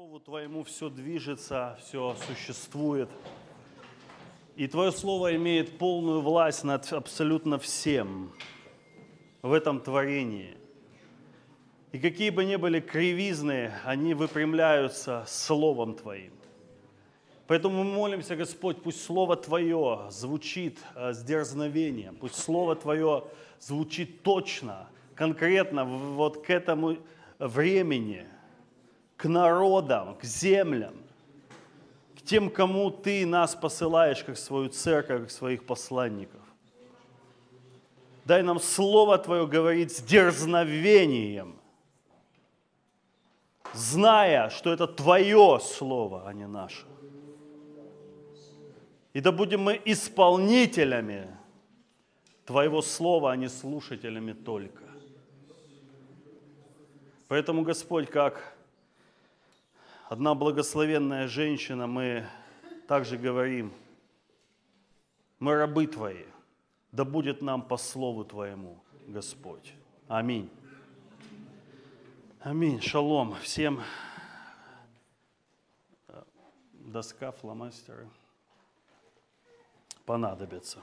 Слову Твоему все движется, все существует. И Твое Слово имеет полную власть над абсолютно всем в этом творении. И какие бы ни были кривизны, они выпрямляются Словом Твоим. Поэтому мы молимся, Господь, пусть Слово Твое звучит э, с дерзновением, пусть Слово Твое звучит точно, конкретно вот к этому времени, к народам, к землям, к тем, кому Ты нас посылаешь, как свою церковь, как своих посланников. Дай нам Слово Твое говорить с дерзновением, зная, что это Твое Слово, а не наше. И да будем мы исполнителями Твоего Слова, а не слушателями только. Поэтому, Господь, как одна благословенная женщина, мы также говорим, мы рабы Твои, да будет нам по слову Твоему, Господь. Аминь. Аминь. Шалом всем. Доска, фломастеры понадобятся.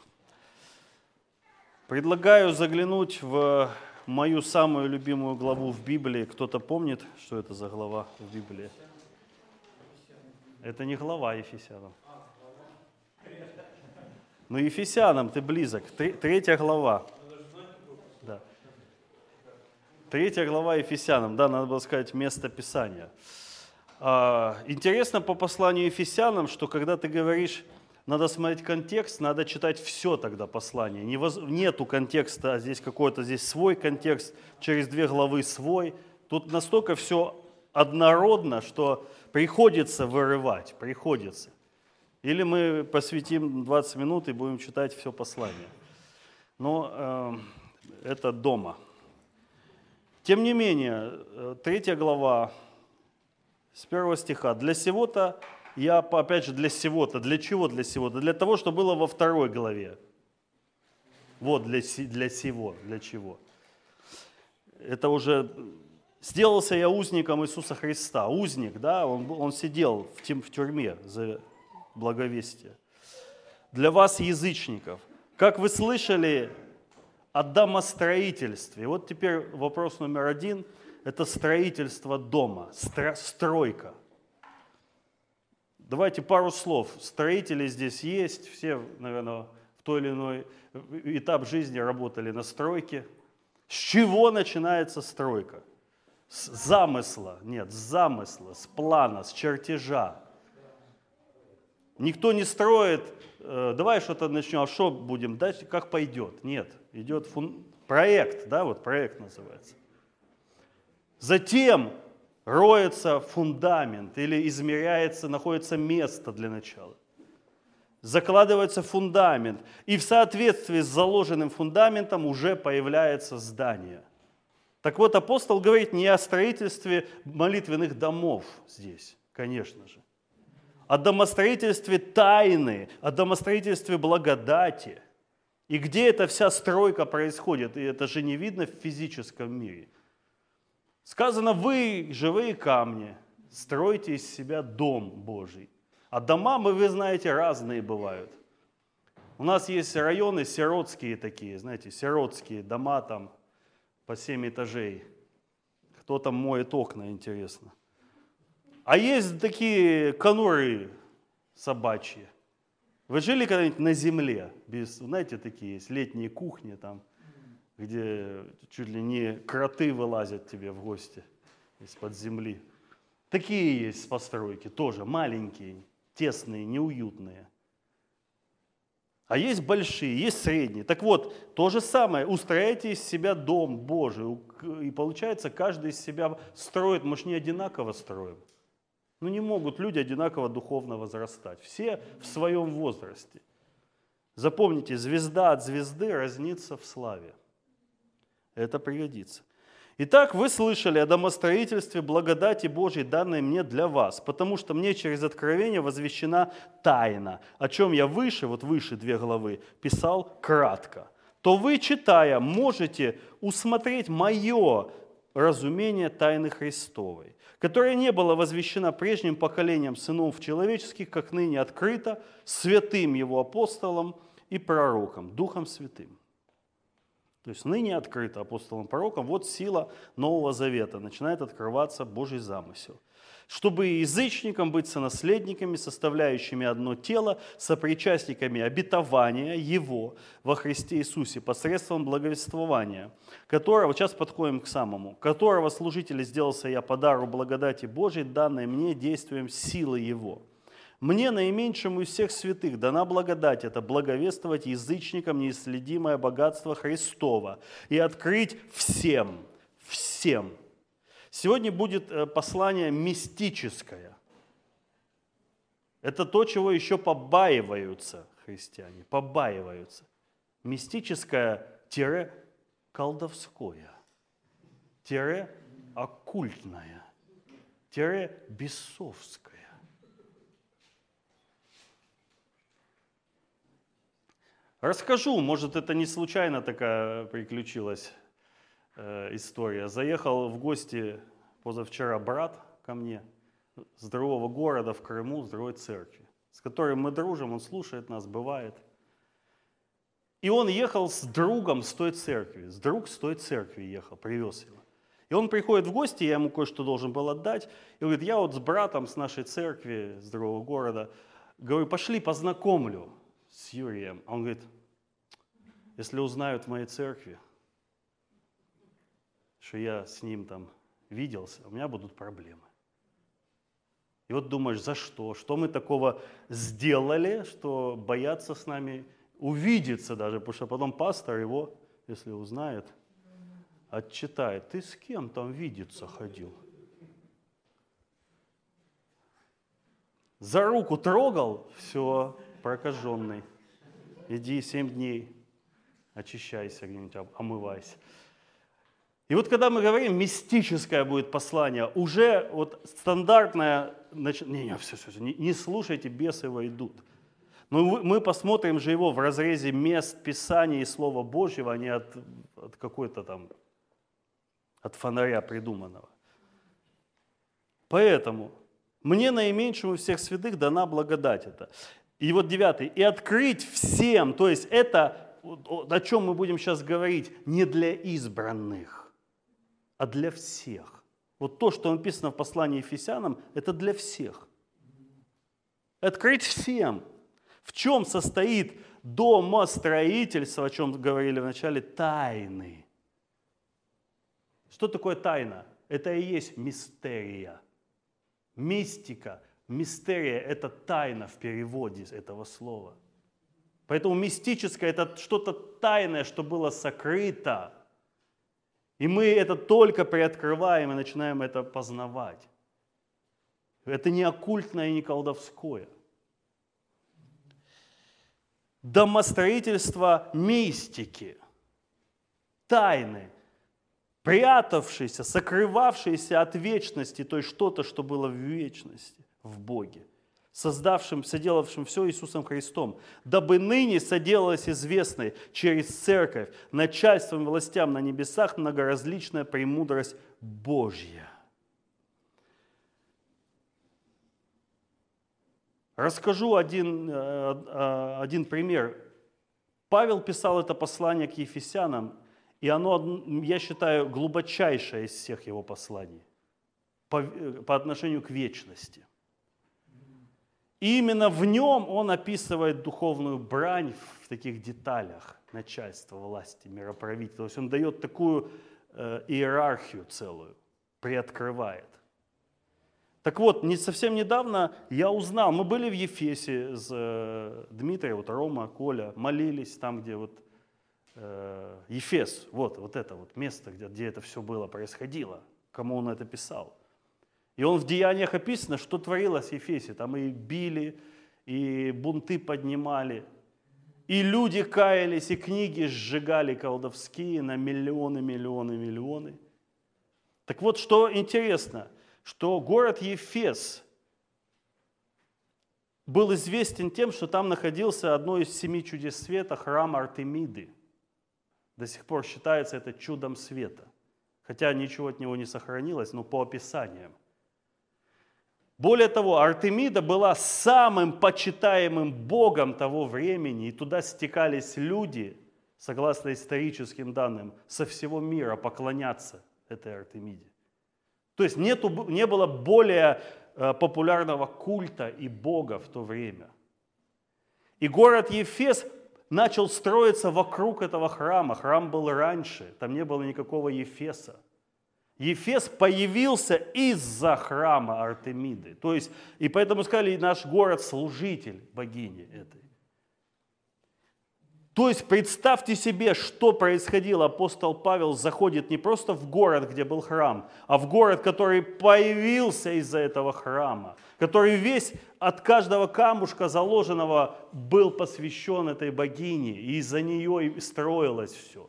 Предлагаю заглянуть в мою самую любимую главу в Библии. Кто-то помнит, что это за глава в Библии? Это не глава Ефесянам. Ну, Ефесянам ты близок. Третья глава. Да. Третья глава Ефесянам. Да, надо было сказать место Писания. А, интересно по посланию Ефесянам, что когда ты говоришь надо смотреть контекст, надо читать все тогда послание. Нету контекста, а здесь какой-то здесь свой контекст, через две главы свой. Тут настолько все однородно, что приходится вырывать, приходится. Или мы посвятим 20 минут и будем читать все послание. Но э, это дома. Тем не менее, э, третья глава с первого стиха. «Для сего-то я, опять же, для всего-то. Для чего для всего-то? Для того, что было во второй главе. Вот для, для всего, для чего. Это уже сделался я узником Иисуса Христа. Узник, да, он, он сидел в, тем, в тюрьме за благовестие. Для вас, язычников, как вы слышали о домостроительстве. Вот теперь вопрос номер один – это строительство дома, стро, стройка – Давайте пару слов. Строители здесь есть, все, наверное, в той или иной этап жизни работали на стройке. С чего начинается стройка? С замысла, нет, с замысла, с плана, с чертежа. Никто не строит, э, давай что-то начнем, а что будем дальше, как пойдет. Нет, идет фун... проект, да, вот проект называется. Затем роется фундамент или измеряется, находится место для начала. Закладывается фундамент, и в соответствии с заложенным фундаментом уже появляется здание. Так вот, апостол говорит не о строительстве молитвенных домов здесь, конечно же, о домостроительстве тайны, о домостроительстве благодати. И где эта вся стройка происходит, и это же не видно в физическом мире – Сказано, вы, живые камни, стройте из себя дом Божий. А дома, мы, вы знаете, разные бывают. У нас есть районы сиротские такие, знаете, сиротские дома там по 7 этажей. Кто там моет окна, интересно. А есть такие конуры собачьи. Вы жили когда-нибудь на земле? Без, знаете, такие есть летние кухни там – где чуть ли не кроты вылазят тебе в гости из-под земли. Такие есть постройки, тоже маленькие, тесные, неуютные. А есть большие, есть средние. Так вот, то же самое, устрояйте из себя дом Божий. И получается, каждый из себя строит, мы же не одинаково строим. Ну не могут люди одинаково духовно возрастать. Все в своем возрасте. Запомните, звезда от звезды разнится в славе. Это пригодится. Итак, вы слышали о домостроительстве благодати Божьей, данной мне для вас, потому что мне через откровение возвещена тайна, о чем я выше, вот выше две главы, писал кратко. То вы, читая, можете усмотреть мое разумение тайны Христовой, которая не была возвещена прежним поколением сынов человеческих, как ныне открыто святым его апостолом и пророком, Духом Святым. То есть ныне открыто апостолом пророком, вот сила Нового Завета, начинает открываться Божий замысел чтобы язычникам быть сонаследниками, составляющими одно тело, сопричастниками обетования Его во Христе Иисусе посредством благовествования, которого, сейчас подходим к самому, которого служитель сделался я по дару благодати Божией, данной мне действием силы Его. Мне, наименьшему из всех святых, дана благодать это благовествовать язычникам неисследимое богатство Христова и открыть всем, всем – Сегодня будет э, послание мистическое. Это то, чего еще побаиваются христиане, побаиваются. Мистическое-колдовское, тире оккультное, тире бесовское. Расскажу, может, это не случайно такая приключилась Э, история. Заехал в гости позавчера брат ко мне с другого города в Крыму, с другой церкви, с которым мы дружим, он слушает нас, бывает. И он ехал с другом с той церкви, с друг с той церкви ехал, привез его. И он приходит в гости, я ему кое-что должен был отдать, и говорит, я вот с братом с нашей церкви, с другого города, говорю, пошли познакомлю с Юрием. А он говорит, если узнают в моей церкви, что я с ним там виделся, у меня будут проблемы. И вот думаешь, за что? Что мы такого сделали, что боятся с нами увидеться даже, потому что потом пастор его, если узнает, отчитает. Ты с кем там видеться ходил? За руку трогал, все, прокаженный. Иди семь дней, очищайся где-нибудь, омывайся. И вот когда мы говорим, мистическое будет послание, уже вот стандартное, значит, не, не, все, все, все, не, не слушайте, бесы войдут. Но мы посмотрим же его в разрезе мест Писания и Слова Божьего, а не от, от какой-то там, от фонаря придуманного. Поэтому мне наименьшему всех святых дана благодать это. И вот девятый. И открыть всем, то есть это, о чем мы будем сейчас говорить, не для избранных а для всех. Вот то, что написано в послании Ефесянам, это для всех. Открыть всем. В чем состоит домостроительство, о чем говорили в начале, тайны. Что такое тайна? Это и есть мистерия. Мистика, мистерия – это тайна в переводе этого слова. Поэтому мистическое – это что-то тайное, что было сокрыто – и мы это только приоткрываем и начинаем это познавать. Это не оккультное и не колдовское. Домостроительство мистики, тайны, прятавшиеся, сокрывавшиеся от вечности, то есть что-то, что было в вечности, в Боге – создавшим, соделавшим все Иисусом Христом, дабы ныне соделалось известной через церковь начальством властям на небесах многоразличная премудрость Божья. Расскажу один, э, э, один пример. Павел писал это послание к Ефесянам, и оно, я считаю, глубочайшее из всех его посланий по, э, по отношению к вечности – именно в нем он описывает духовную брань в таких деталях начальства, власти, мироправителя. То есть он дает такую э, иерархию целую, приоткрывает. Так вот, не совсем недавно я узнал, мы были в Ефесе с э, Дмитрием, вот Рома, Коля, молились там, где вот э, Ефес, вот, вот это вот место, где, где это все было, происходило, кому он это писал. И он в деяниях описано, что творилось в Ефесе. Там и били, и бунты поднимали, и люди каялись, и книги сжигали колдовские на миллионы, миллионы, миллионы. Так вот, что интересно, что город Ефес был известен тем, что там находился одно из семи чудес света, храм Артемиды. До сих пор считается это чудом света. хотя ничего от него не сохранилось, но по описаниям. Более того, Артемида была самым почитаемым богом того времени, и туда стекались люди, согласно историческим данным, со всего мира поклоняться этой Артемиде. То есть нету, не было более э, популярного культа и бога в то время. И город Ефес начал строиться вокруг этого храма. Храм был раньше, там не было никакого Ефеса. Ефес появился из-за храма Артемиды. То есть, и поэтому сказали, наш город служитель богини этой. То есть представьте себе, что происходило. Апостол Павел заходит не просто в город, где был храм, а в город, который появился из-за этого храма, который весь от каждого камушка заложенного был посвящен этой богине, и из-за нее и строилось все.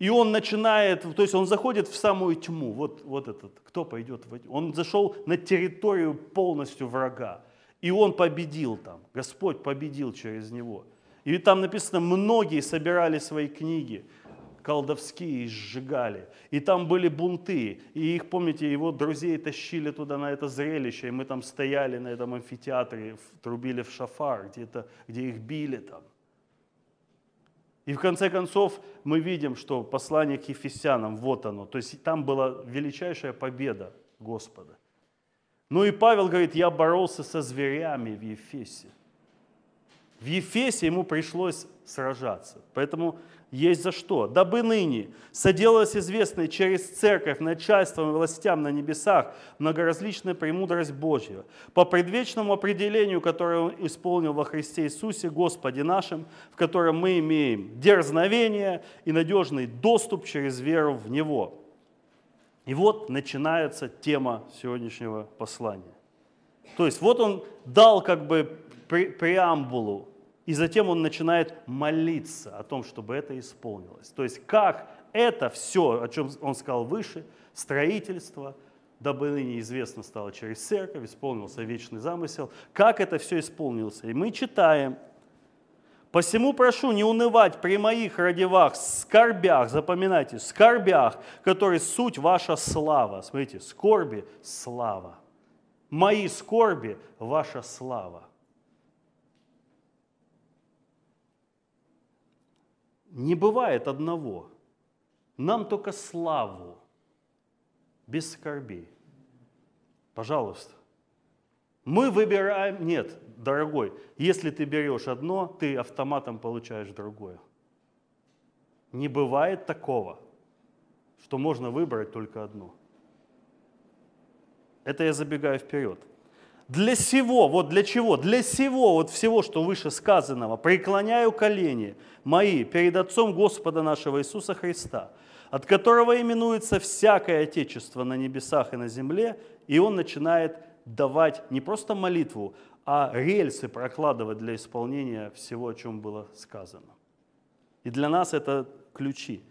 И он начинает, то есть он заходит в самую тьму. Вот, вот этот, кто пойдет в Он зашел на территорию полностью врага. И он победил там. Господь победил через него. И там написано, многие собирали свои книги колдовские и сжигали. И там были бунты. И их, помните, его друзей тащили туда на это зрелище. И мы там стояли на этом амфитеатре, трубили в шафар, где, -то, где их били там. И в конце концов мы видим, что послание к Ефесянам, вот оно. То есть там была величайшая победа Господа. Ну и Павел говорит, я боролся со зверями в Ефесе. В Ефесе ему пришлось сражаться. Поэтому есть за что. Дабы ныне соделалась известной через церковь начальством и властям на небесах многоразличная премудрость Божья, по предвечному определению, которое Он исполнил во Христе Иисусе, Господе нашим, в котором мы имеем дерзновение и надежный доступ через веру в Него. И вот начинается тема сегодняшнего послания. То есть вот он дал как бы преамбулу и затем он начинает молиться о том, чтобы это исполнилось. То есть как это все, о чем он сказал выше, строительство, дабы ныне известно стало через церковь, исполнился вечный замысел, как это все исполнилось. И мы читаем, Посему прошу не унывать при моих родивах, скорбях, запоминайте, скорбях, которые суть ваша слава. Смотрите, скорби – слава. Мои скорби – ваша слава. Не бывает одного. Нам только славу, без скорби. Пожалуйста. Мы выбираем, нет, дорогой, если ты берешь одно, ты автоматом получаешь другое. Не бывает такого, что можно выбрать только одно. Это я забегаю вперед. Для всего, вот для чего? Для всего, вот всего, что выше сказанного, преклоняю колени мои перед Отцом Господа нашего Иисуса Христа, от которого именуется всякое Отечество на небесах и на земле, и он начинает давать не просто молитву, а рельсы прокладывать для исполнения всего, о чем было сказано. И для нас это ключи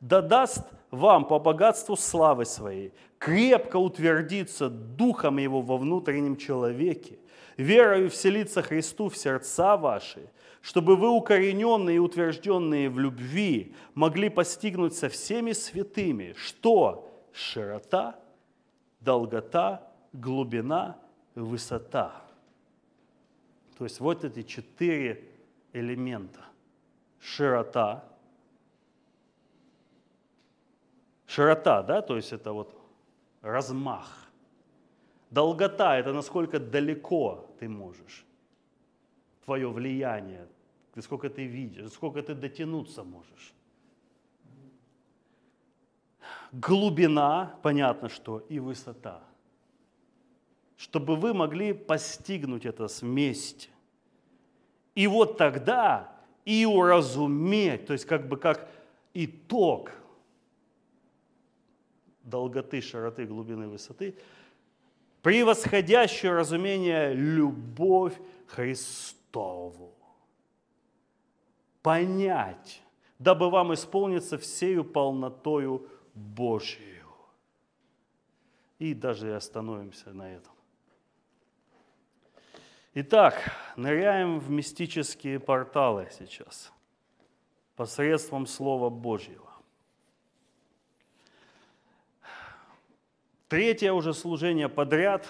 да даст вам по богатству славы своей крепко утвердиться духом его во внутреннем человеке, верою вселиться Христу в сердца ваши, чтобы вы, укорененные и утвержденные в любви, могли постигнуть со всеми святыми, что широта, долгота, глубина, высота. То есть вот эти четыре элемента. Широта – Широта, да, то есть это вот размах. Долгота – это насколько далеко ты можешь. Твое влияние, сколько ты видишь, сколько ты дотянуться можешь. Глубина, понятно что, и высота. Чтобы вы могли постигнуть это вместе. И вот тогда и уразуметь, то есть как бы как итог – долготы, широты, глубины, высоты, превосходящее разумение любовь Христову. Понять, дабы вам исполниться всею полнотою Божию. И даже остановимся на этом. Итак, ныряем в мистические порталы сейчас посредством Слова Божьего. Третье уже служение подряд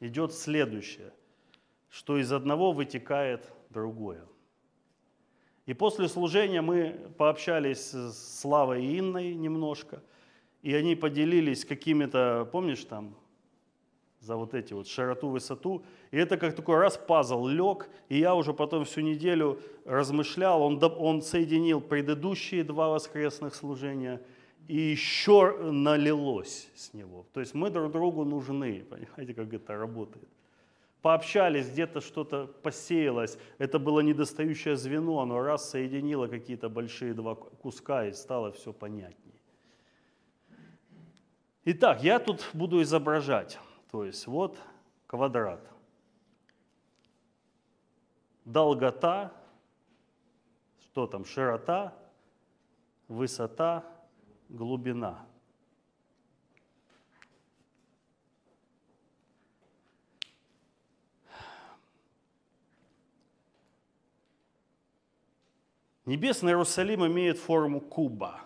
идет следующее, что из одного вытекает другое. И после служения мы пообщались с Славой и Инной немножко, и они поделились какими-то, помнишь, там, за вот эти вот широту, высоту. И это как такой раз пазл лег, и я уже потом всю неделю размышлял, он, он соединил предыдущие два воскресных служения, и еще налилось с него. То есть мы друг другу нужны, понимаете, как это работает. Пообщались, где-то что-то посеялось, это было недостающее звено, оно раз соединило какие-то большие два куска и стало все понятнее. Итак, я тут буду изображать. То есть вот квадрат. Долгота, что там, широта, высота, глубина. Небесный Иерусалим имеет форму куба,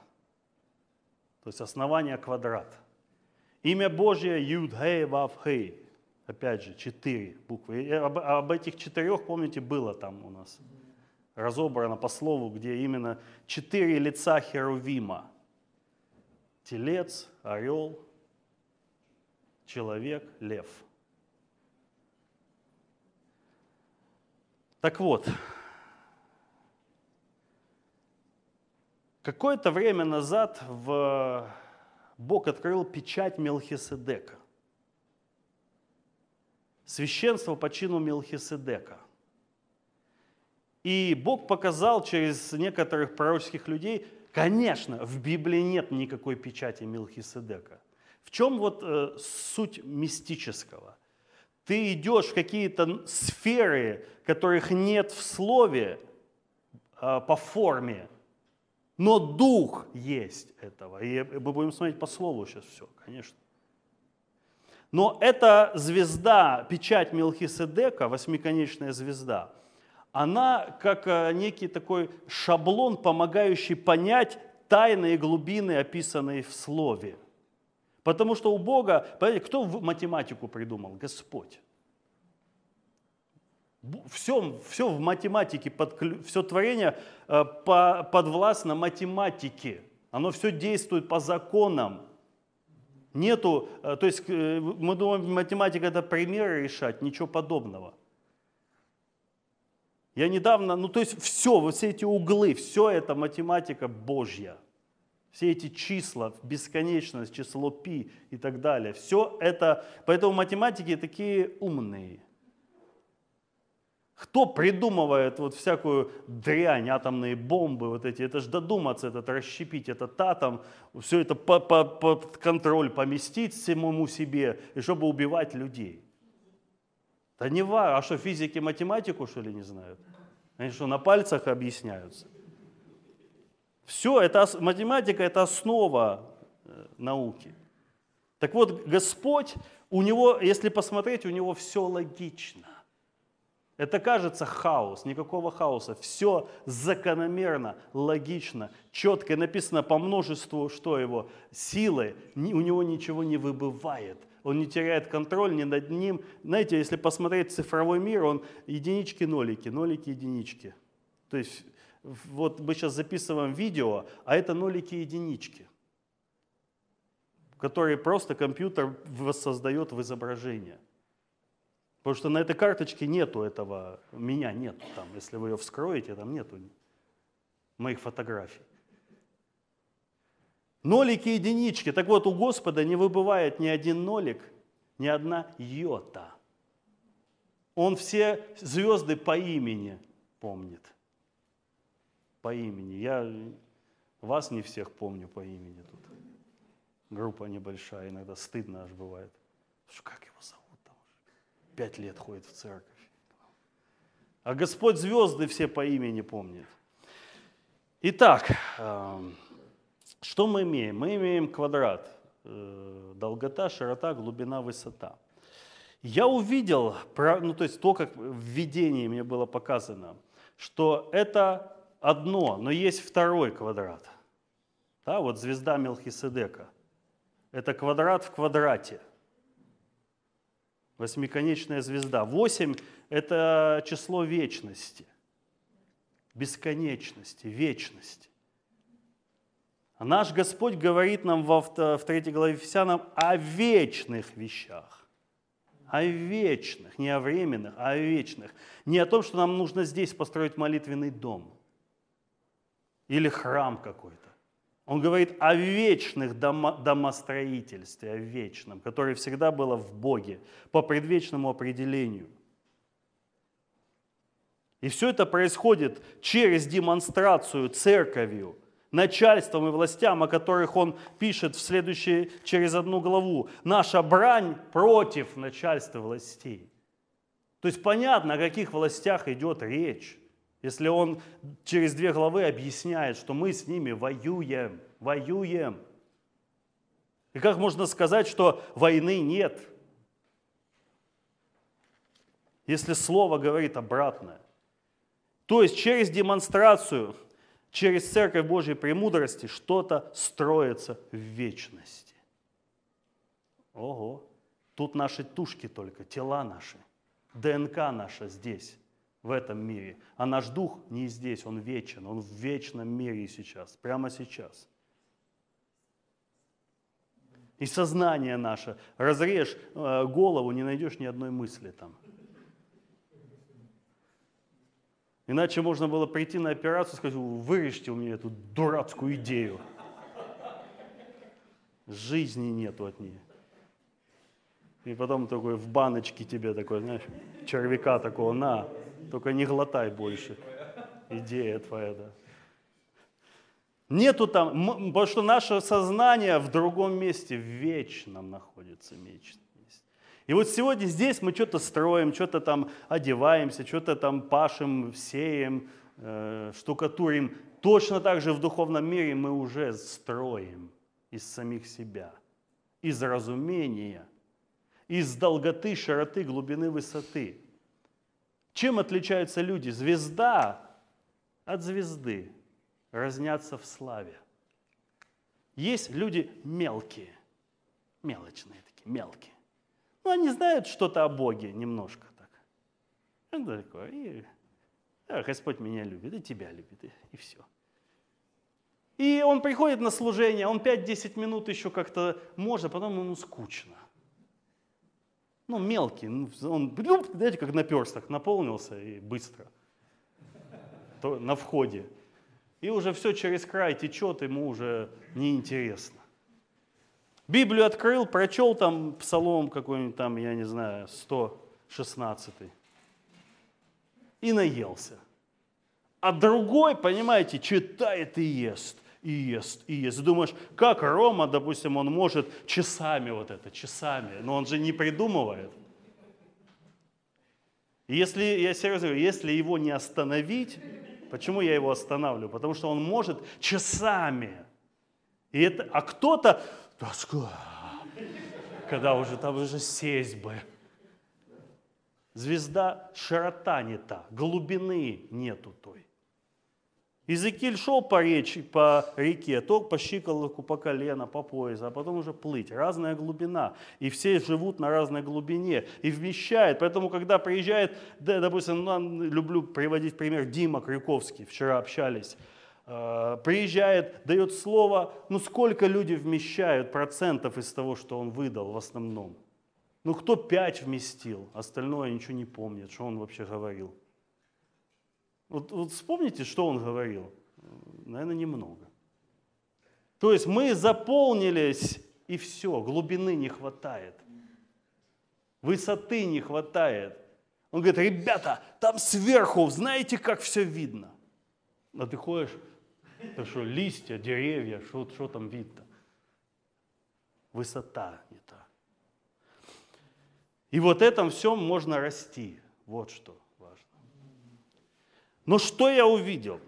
то есть основание квадрата. Имя Божье Юд Хей Вав Хей. Опять же, четыре буквы. И об, об этих четырех, помните, было там у нас разобрано по слову, где именно четыре лица Херувима. Телец, орел, человек, лев. Так вот, какое-то время назад в Бог открыл печать Мелхиседека. Священство по чину Мелхиседека. И Бог показал через некоторых пророческих людей, конечно, в Библии нет никакой печати Мелхиседека. В чем вот э, суть мистического? Ты идешь в какие-то сферы, которых нет в слове э, по форме, но дух есть этого. И мы будем смотреть по слову сейчас все, конечно. Но эта звезда, печать Мелхиседека, восьмиконечная звезда, она как э, некий такой шаблон, помогающий понять тайные глубины, описанные в Слове. Потому что у Бога, понимаете, кто математику придумал? Господь. Все, все в математике, под, все творение э, подвластно математике. Оно все действует по законам. Нету, э, то есть мы думаем, математика это примеры решать, ничего подобного. Я недавно, ну то есть все, вот все эти углы, все это математика Божья. Все эти числа, бесконечность, число пи и так далее. Все это, поэтому математики такие умные – кто придумывает вот всякую дрянь, атомные бомбы, вот эти, это же додуматься, этот расщепить этот атом, все это под, контроль поместить самому себе, и чтобы убивать людей. Да не важно, а что, физики математику, что ли, не знают? Они что, на пальцах объясняются? Все, это, математика – это основа э, науки. Так вот, Господь, у него, если посмотреть, у него все логично. Это кажется хаос, никакого хаоса. Все закономерно, логично, четко написано по множеству, что его силы, у него ничего не выбывает. Он не теряет контроль ни над ним. Знаете, если посмотреть цифровой мир, он единички, нолики, нолики, единички. То есть вот мы сейчас записываем видео, а это нолики, единички, которые просто компьютер воссоздает в изображение. Потому что на этой карточке нету этого, меня нету там. Если вы ее вскроете, там нету моих фотографий. Нолики и единички. Так вот, у Господа не выбывает ни один нолик, ни одна йота. Он все звезды по имени помнит. По имени. Я вас не всех помню по имени тут. Группа небольшая, иногда стыдно аж бывает. Как его зовут? пять лет ходит в церковь. А Господь звезды все по имени помнит. Итак, эм, что мы имеем? Мы имеем квадрат. Э, долгота, широта, глубина, высота. Я увидел, ну то есть то, как в видении мне было показано, что это одно, но есть второй квадрат. Да, вот звезда Мелхиседека. Это квадрат в квадрате. Восьмиконечная звезда. Восемь – это число вечности, бесконечности, вечности. Наш Господь говорит нам во, в 3 главе Ефесянам о вечных вещах. О вечных, не о временных, а о вечных. Не о том, что нам нужно здесь построить молитвенный дом или храм какой-то. Он говорит о вечных домо, домостроительстве, о вечном, которое всегда было в Боге, по предвечному определению. И все это происходит через демонстрацию церковью, начальством и властям, о которых он пишет в следующей, через одну главу. Наша брань против начальства властей. То есть понятно, о каких властях идет речь. Если он через две главы объясняет, что мы с ними воюем, воюем. И как можно сказать, что войны нет, если Слово говорит обратное? То есть через демонстрацию, через Церковь Божьей премудрости что-то строится в вечности. Ого, тут наши тушки только, тела наши, ДНК наша здесь в этом мире. А наш дух не здесь, он вечен, он в вечном мире сейчас, прямо сейчас. И сознание наше, разрежь э, голову, не найдешь ни одной мысли там. Иначе можно было прийти на операцию и сказать, вырежьте у меня эту дурацкую идею. Жизни нету от нее. И потом такой в баночке тебе такой, знаешь, червяка такого, на, только не глотай больше. Идея твоя, да. Нету там, потому что наше сознание в другом месте, в вечном находится месте. И вот сегодня здесь мы что-то строим, что-то там одеваемся, что-то там пашем, сеем, э, штукатурим. Точно так же в духовном мире мы уже строим из самих себя, из разумения, из долготы, широты, глубины, высоты. Чем отличаются люди? Звезда от звезды разнятся в славе. Есть люди мелкие, мелочные такие, мелкие. Ну, они знают что-то о Боге немножко так. Это такое, и да, Господь меня любит, и тебя любит, и, и все. И он приходит на служение, он 5-10 минут еще как-то может, потом ему скучно ну, мелкий, ну, он, знаете, как наперсток наполнился и быстро, то, на входе. И уже все через край течет, ему уже неинтересно. Библию открыл, прочел там псалом какой-нибудь там, я не знаю, 116 и наелся. А другой, понимаете, читает и ест и ест, и ест. думаешь, как Рома, допустим, он может часами вот это, часами, но он же не придумывает. если, я серьезно говорю, если его не остановить, почему я его останавливаю? Потому что он может часами. И это, а кто-то, когда уже там уже сесть бы. Звезда широта не та, глубины нету той. Иезекииль шел по, речи, по реке, то по щиколотку, по колено, по пояс, а потом уже плыть. Разная глубина. И все живут на разной глубине. И вмещает. Поэтому, когда приезжает, да, допустим, ну, люблю приводить пример Дима Крюковский, вчера общались, приезжает, дает слово, ну сколько люди вмещают процентов из того, что он выдал в основном? Ну кто пять вместил, остальное ничего не помнит, что он вообще говорил. Вот, вот вспомните, что он говорил. Наверное, немного. То есть мы заполнились, и все, глубины не хватает. Высоты не хватает. Он говорит, ребята, там сверху, знаете, как все видно? А ты ходишь, это что, листья, деревья, что, что там видно? Высота не та. И вот этом всем можно расти. Вот что. Но что я увидел?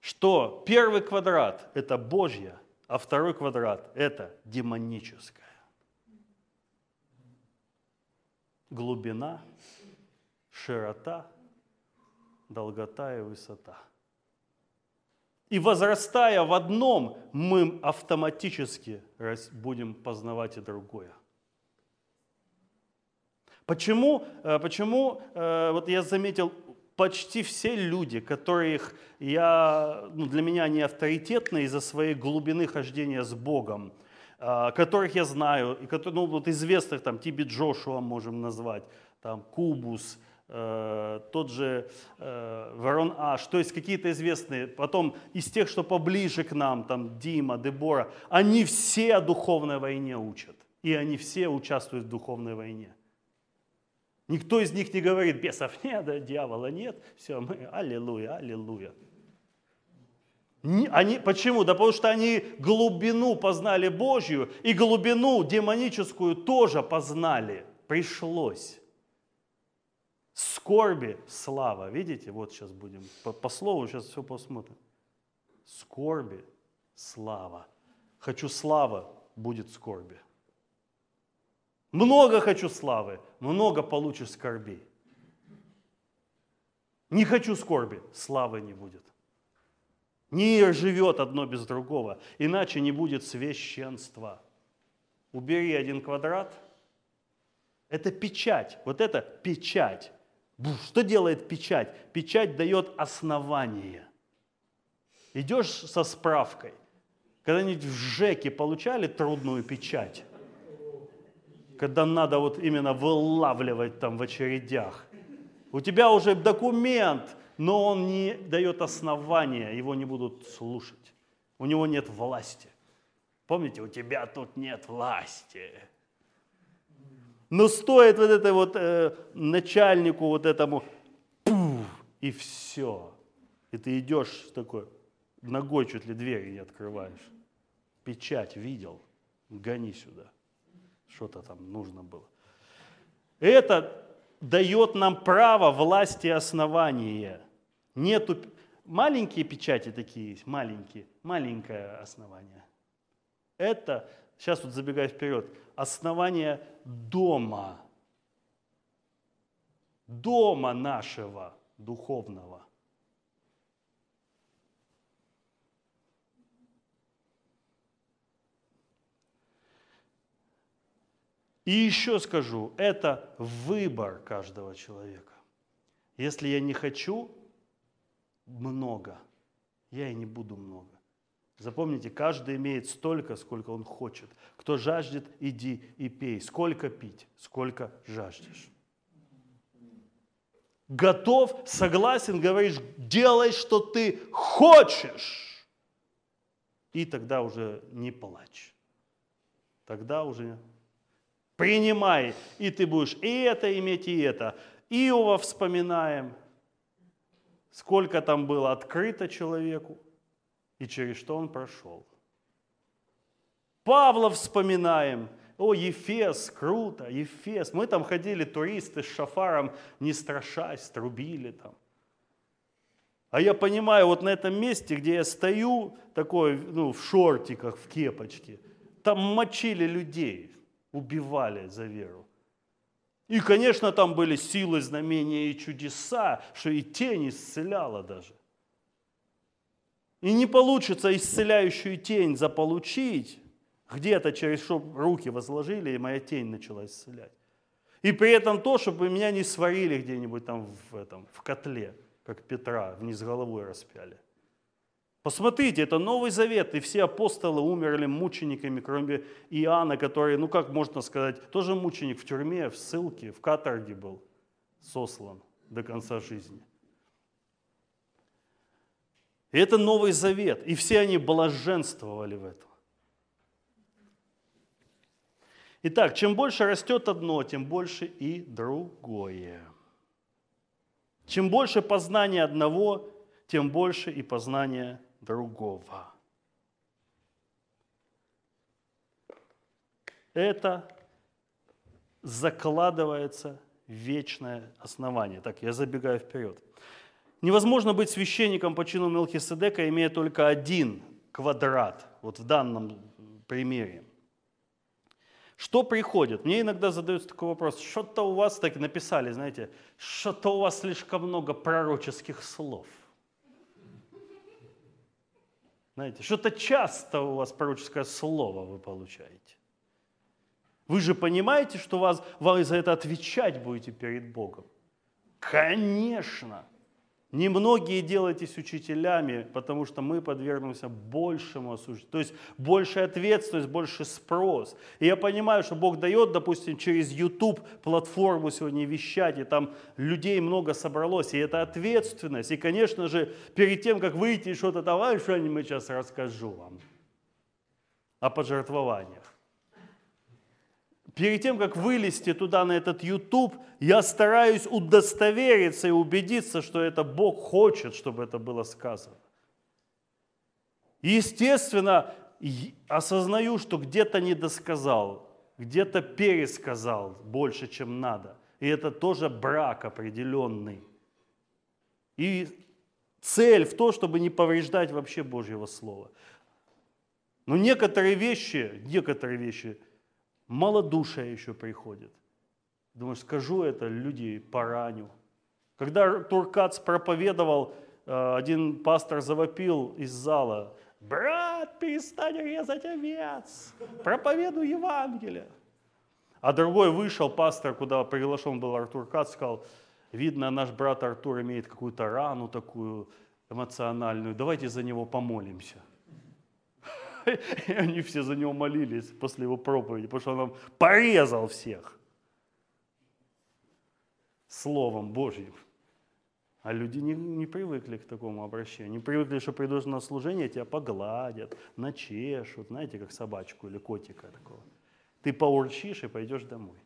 Что первый квадрат – это Божья, а второй квадрат – это демоническая. Глубина, широта, долгота и высота. И возрастая в одном, мы автоматически будем познавать и другое. Почему, э, почему э, вот я заметил, почти все люди, которых я, ну, для меня они авторитетны из-за своей глубины хождения с Богом, э, которых я знаю, и которые, ну, вот известных, там, Тиби Джошуа можем назвать, там, Кубус, тот же Ворон Аш, то есть какие-то известные, потом из тех, что поближе к нам, там Дима, Дебора, они все о духовной войне учат, и они все участвуют в духовной войне. Никто из них не говорит, бесов нет, да, дьявола нет, все, мы аллилуйя, аллилуйя. Они, почему? Да потому что они глубину познали Божью и глубину демоническую тоже познали. Пришлось. Скорби, слава. Видите, вот сейчас будем по, по слову, сейчас все посмотрим. Скорби, слава. Хочу слава, будет скорби. Много хочу славы, много получишь скорби. Не хочу скорби, славы не будет. Мир живет одно без другого, иначе не будет священства. Убери один квадрат. Это печать. Вот это печать. Что делает печать? Печать дает основание. Идешь со справкой. Когда-нибудь в ЖЭКе получали трудную печать? когда надо вот именно вылавливать там в очередях. У тебя уже документ, но он не дает основания, его не будут слушать. У него нет власти. Помните, у тебя тут нет власти. Но стоит вот этой вот э, начальнику вот этому, пуф, и все. И ты идешь такой, ногой чуть ли двери не открываешь. Печать видел, гони сюда что-то там нужно было. Это дает нам право власти основания. Нету маленькие печати такие есть, маленькие, маленькое основание. Это, сейчас вот забегая вперед, основание дома, дома нашего духовного – И еще скажу, это выбор каждого человека. Если я не хочу много, я и не буду много. Запомните, каждый имеет столько, сколько он хочет. Кто жаждет, иди и пей. Сколько пить, сколько жаждешь. Готов, согласен, говоришь, делай, что ты хочешь. И тогда уже не плачь. Тогда уже Принимай, и ты будешь и это иметь, и это. Иова вспоминаем, сколько там было открыто человеку, и через что он прошел. Павла вспоминаем, о, Ефес, круто, Ефес. Мы там ходили, туристы с шафаром, не страшась, трубили там. А я понимаю, вот на этом месте, где я стою, такой, ну, в шортиках, в кепочке, там мочили людей убивали за веру. И, конечно, там были силы, знамения и чудеса, что и тень исцеляла даже. И не получится исцеляющую тень заполучить где-то через что руки возложили, и моя тень начала исцелять. И при этом то, чтобы меня не сварили где-нибудь там в, этом, в котле, как Петра, вниз головой распяли. Посмотрите, это Новый Завет, и все апостолы умерли мучениками, кроме Иоанна, который, ну как можно сказать, тоже мученик в тюрьме, в ссылке, в каторге был сослан до конца жизни. И это Новый Завет, и все они блаженствовали в этом. Итак, чем больше растет одно, тем больше и другое. Чем больше познания одного, тем больше и познания другого. Это закладывается вечное основание. Так, я забегаю вперед. Невозможно быть священником по чину Мелхиседека, имея только один квадрат, вот в данном примере. Что приходит? Мне иногда задаются такой вопрос, что-то у вас, так написали, знаете, что-то у вас слишком много пророческих слов – Знаете, что-то часто у вас пророческое слово вы получаете. Вы же понимаете, что вас, вы за это отвечать будете перед Богом? Конечно. Немногие делайтесь учителями, потому что мы подвергнемся большему осуждению. То есть большая ответственность, больше спрос. И я понимаю, что Бог дает, допустим, через YouTube платформу сегодня вещать, и там людей много собралось, и это ответственность. И, конечно же, перед тем, как выйти и что-то там, что мы сейчас расскажу вам о пожертвованиях перед тем, как вылезти туда на этот YouTube, я стараюсь удостовериться и убедиться, что это Бог хочет, чтобы это было сказано. естественно, осознаю, что где-то не досказал, где-то пересказал больше, чем надо. И это тоже брак определенный. И цель в том, чтобы не повреждать вообще Божьего Слова. Но некоторые вещи, некоторые вещи – малодушие еще приходит. Думаешь, скажу это, люди пораню. Когда Туркац проповедовал, э, один пастор завопил из зала, брат, перестань резать овец, проповедуй Евангелие. А другой вышел, пастор, куда приглашен был Артур Кац, сказал, видно, наш брат Артур имеет какую-то рану такую эмоциональную, давайте за него помолимся. И они все за него молились после его проповеди, потому что он порезал всех Словом Божьим. А люди не, не привыкли к такому обращению. Не привыкли, что придешь на служение, тебя погладят, начешут, знаете, как собачку или котика такого. Ты поурчишь и пойдешь домой.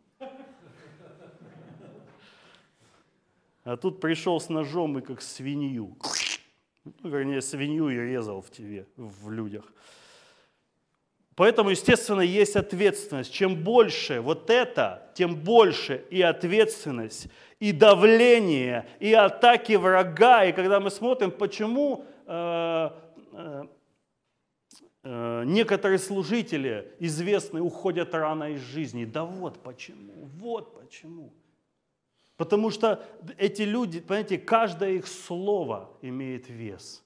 А тут пришел с ножом и как свинью. Ну, вернее, свинью и резал в тебе, в людях. Поэтому, естественно, есть ответственность. Чем больше вот это, тем больше и ответственность, и давление, и атаки врага. И когда мы смотрим, почему э, э, э, некоторые служители известные уходят рано из жизни. Да вот почему, вот почему. Потому что эти люди, понимаете, каждое их слово имеет вес –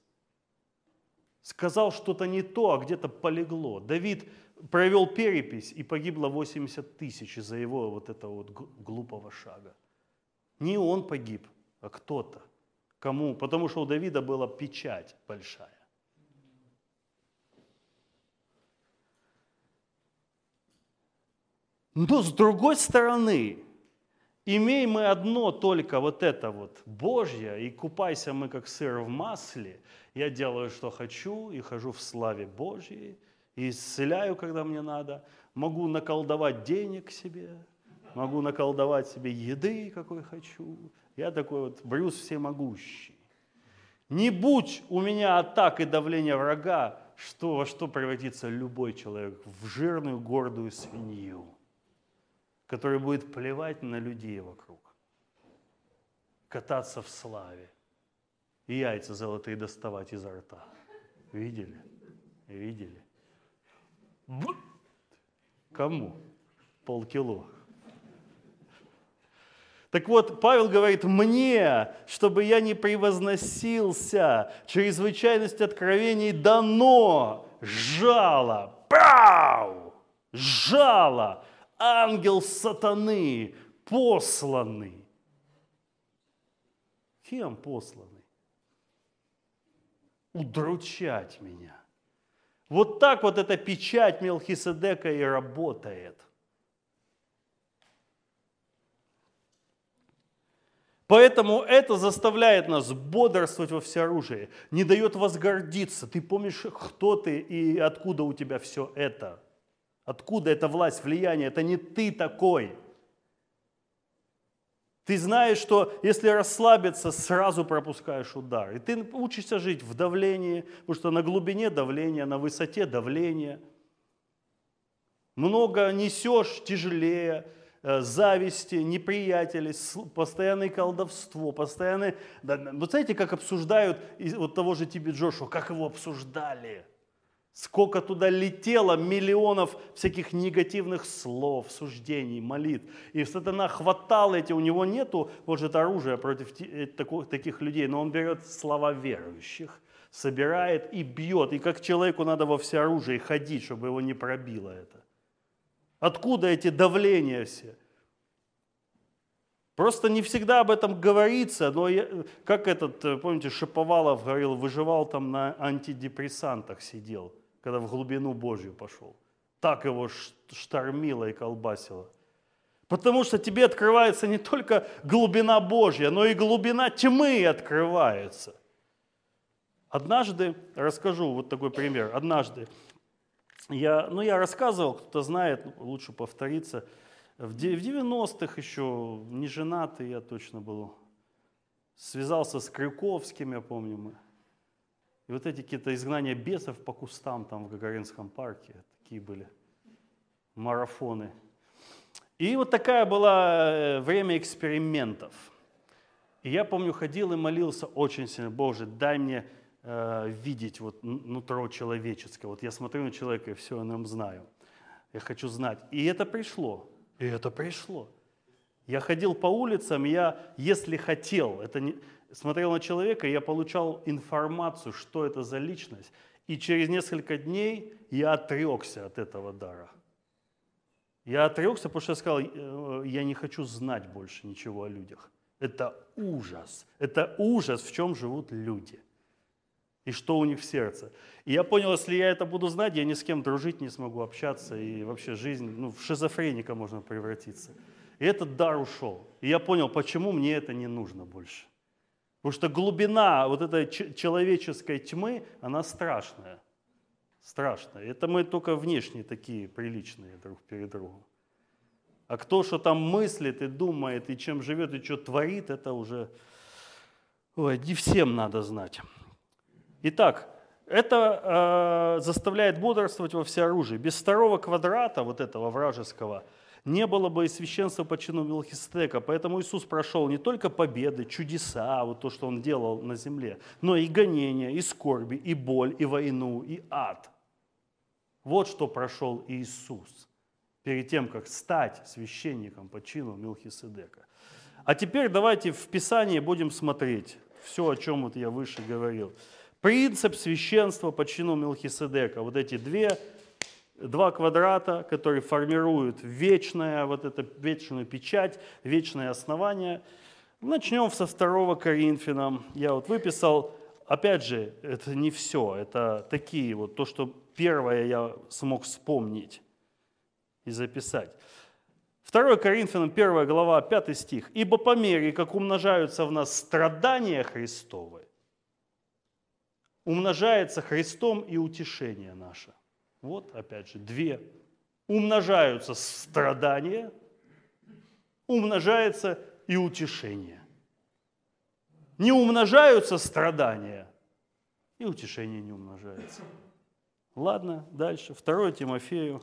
сказал что-то не то, а где-то полегло. Давид провел перепись, и погибло 80 тысяч из-за его вот этого вот глупого шага. Не он погиб, а кто-то. Кому? Потому что у Давида была печать большая. Но с другой стороны, имеем мы одно только вот это вот Божье, и купайся мы как сыр в масле – я делаю, что хочу, и хожу в славе Божьей, и исцеляю, когда мне надо. Могу наколдовать денег себе, могу наколдовать себе еды, какой хочу. Я такой вот Брюс всемогущий. Не будь у меня атак и давления врага, что, во что превратится любой человек? В жирную, гордую свинью, которая будет плевать на людей вокруг, кататься в славе и яйца золотые доставать изо рта. Видели? Видели? Кому? Полкило. Так вот, Павел говорит, мне, чтобы я не превозносился, чрезвычайность откровений дано, жало, пау, жало, ангел сатаны, посланный. Кем посланный? удручать меня. Вот так вот эта печать Мелхиседека и работает. Поэтому это заставляет нас бодрствовать во всеоружии, не дает возгордиться. Ты помнишь, кто ты и откуда у тебя все это? Откуда эта власть, влияние? Это не ты такой. Ты знаешь, что если расслабиться, сразу пропускаешь удар. И ты учишься жить в давлении, потому что на глубине давления, на высоте давления. Много несешь, тяжелее, э, зависти, неприятели, постоянное колдовство, постоянное... Вы знаете, как обсуждают вот того же Тиби Джошуа, как его обсуждали – Сколько туда летело миллионов всяких негативных слов, суждений, молитв. И сатана хватал эти, у него нету, может, оружия против э, таких людей, но он берет слова верующих, собирает и бьет. И как человеку надо во всеоружии ходить, чтобы его не пробило это. Откуда эти давления все? Просто не всегда об этом говорится, но я, как этот, э, помните, Шиповалов говорил, выживал там на антидепрессантах сидел, когда в глубину Божью пошел. Так его штормило и колбасило. Потому что тебе открывается не только глубина Божья, но и глубина тьмы открывается. Однажды, расскажу вот такой пример, однажды, я, ну я рассказывал, кто-то знает, лучше повториться – в 90-х еще не женатый я точно был. Связался с Крюковским, я помню мы. И вот эти какие-то изгнания бесов по кустам там в Гагаринском парке, такие были марафоны. И вот такая была э, время экспериментов. И я помню, ходил и молился очень сильно, Боже, дай мне э, видеть вот нутро человеческое. Вот я смотрю на человека и все о нем знаю. Я хочу знать. И это пришло. И это пришло. Я ходил по улицам, я, если хотел, это не, смотрел на человека, я получал информацию, что это за личность. И через несколько дней я отрекся от этого дара. Я отрекся, потому что я сказал, «Э, я не хочу знать больше ничего о людях. Это ужас. Это ужас, в чем живут люди – и что у них в сердце. И я понял, если я это буду знать, я ни с кем дружить не смогу, общаться, и вообще жизнь, ну, в шизофреника можно превратиться. И этот дар ушел. И я понял, почему мне это не нужно больше. Потому что глубина вот этой человеческой тьмы, она страшная. Страшная. Это мы только внешне такие приличные друг перед другом. А кто что там мыслит и думает, и чем живет, и что творит, это уже ой, не всем надо знать. Итак, это э, заставляет бодрствовать во всеоружии. Без второго квадрата, вот этого вражеского, не было бы и священства по чину Мелхистека. Поэтому Иисус прошел не только победы, чудеса, вот то, что Он делал на земле, но и гонения, и скорби, и боль, и войну, и ад. Вот что прошел Иисус перед тем, как стать священником по чину Мелхиседека. А теперь давайте в Писании будем смотреть все, о чем вот я выше говорил. Принцип священства по чину Мелхиседека. Вот эти две, два квадрата, которые формируют вечное, вот это вечную печать, вечное основание. Начнем со 2 Коринфянам. Я вот выписал, опять же, это не все, это такие вот, то, что первое я смог вспомнить и записать. 2 Коринфянам 1 глава 5 стих. «Ибо по мере, как умножаются в нас страдания Христовы, умножается Христом и утешение наше. Вот, опять же, две. Умножаются страдания, умножается и утешение. Не умножаются страдания, и утешение не умножается. Ладно, дальше. 2 Тимофею,